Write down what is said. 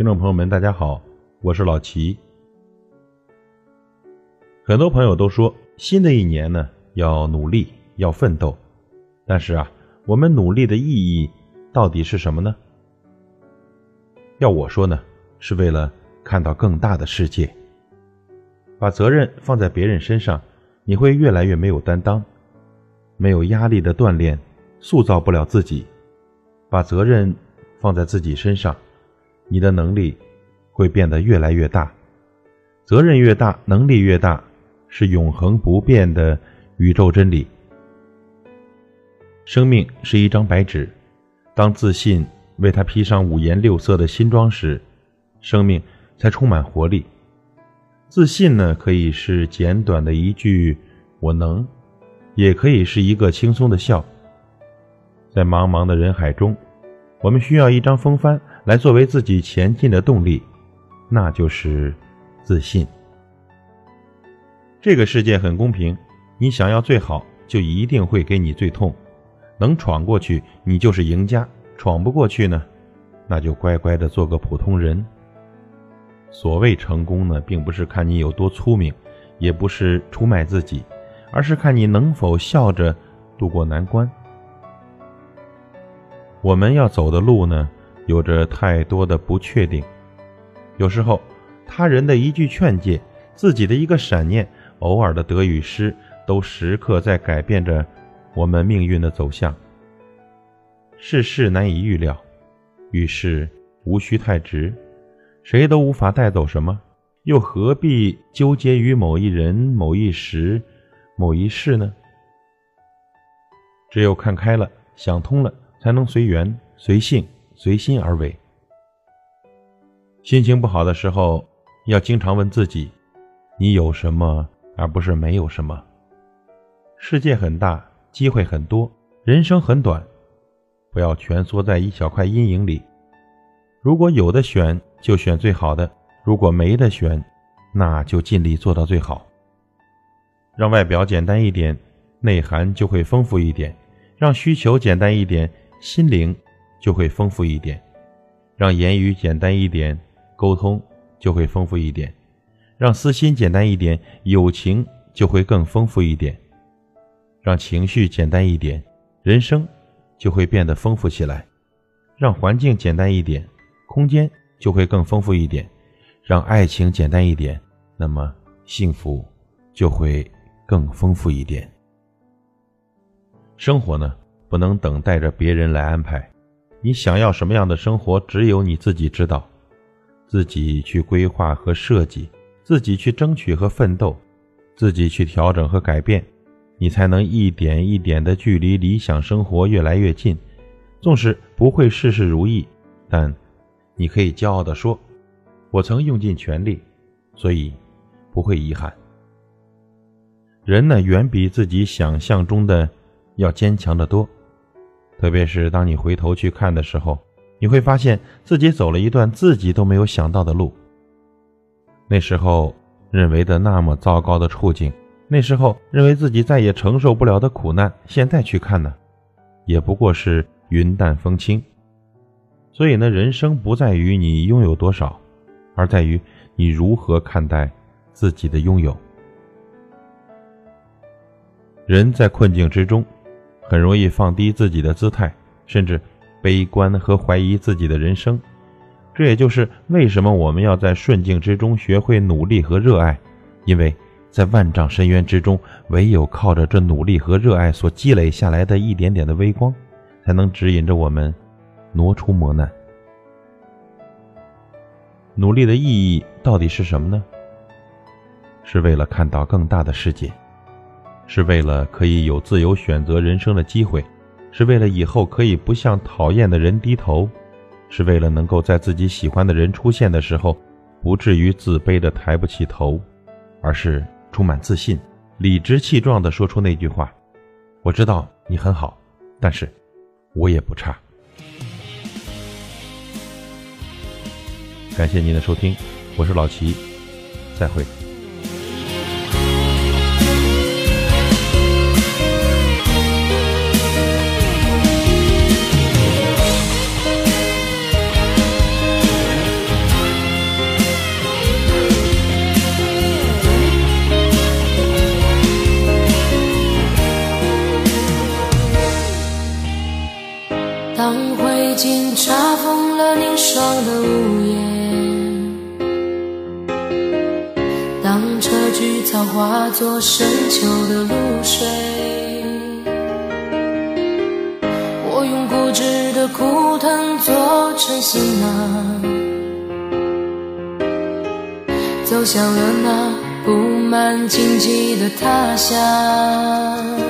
听众朋友们，大家好，我是老齐。很多朋友都说，新的一年呢要努力，要奋斗。但是啊，我们努力的意义到底是什么呢？要我说呢，是为了看到更大的世界。把责任放在别人身上，你会越来越没有担当，没有压力的锻炼，塑造不了自己。把责任放在自己身上。你的能力会变得越来越大，责任越大，能力越大，是永恒不变的宇宙真理。生命是一张白纸，当自信为它披上五颜六色的新装时，生命才充满活力。自信呢，可以是简短的一句“我能”，也可以是一个轻松的笑。在茫茫的人海中，我们需要一张风帆。来作为自己前进的动力，那就是自信。这个世界很公平，你想要最好，就一定会给你最痛。能闯过去，你就是赢家；闯不过去呢，那就乖乖的做个普通人。所谓成功呢，并不是看你有多聪明，也不是出卖自己，而是看你能否笑着度过难关。我们要走的路呢？有着太多的不确定，有时候他人的一句劝诫，自己的一个闪念，偶尔的得与失，都时刻在改变着我们命运的走向。世事难以预料，遇事无需太直，谁都无法带走什么，又何必纠结于某一人、某一时、某一事呢？只有看开了，想通了，才能随缘随性。随心而为。心情不好的时候，要经常问自己：你有什么，而不是没有什么。世界很大，机会很多，人生很短，不要蜷缩在一小块阴影里。如果有的选，就选最好的；如果没得选，那就尽力做到最好。让外表简单一点，内涵就会丰富一点；让需求简单一点，心灵。就会丰富一点，让言语简单一点，沟通就会丰富一点；让私心简单一点，友情就会更丰富一点；让情绪简单一点，人生就会变得丰富起来；让环境简单一点，空间就会更丰富一点；让爱情简单一点，那么幸福就会更丰富一点。生活呢，不能等待着别人来安排。你想要什么样的生活，只有你自己知道。自己去规划和设计，自己去争取和奋斗，自己去调整和改变，你才能一点一点的距离理想生活越来越近。纵使不会事事如意，但你可以骄傲地说：“我曾用尽全力，所以不会遗憾。”人呢，远比自己想象中的要坚强得多。特别是当你回头去看的时候，你会发现自己走了一段自己都没有想到的路。那时候认为的那么糟糕的处境，那时候认为自己再也承受不了的苦难，现在去看呢，也不过是云淡风轻。所以呢，人生不在于你拥有多少，而在于你如何看待自己的拥有。人在困境之中。很容易放低自己的姿态，甚至悲观和怀疑自己的人生。这也就是为什么我们要在顺境之中学会努力和热爱，因为在万丈深渊之中，唯有靠着这努力和热爱所积累下来的一点点的微光，才能指引着我们挪出磨难。努力的意义到底是什么呢？是为了看到更大的世界。是为了可以有自由选择人生的机会，是为了以后可以不向讨厌的人低头，是为了能够在自己喜欢的人出现的时候，不至于自卑的抬不起头，而是充满自信、理直气壮地说出那句话：“我知道你很好，但是我也不差。”感谢您的收听，我是老齐，再会。当灰烬查封了凝霜的屋檐。当车菊草化作深秋的露水，我用固执的枯藤做成行囊，走向了那布满荆棘的他乡。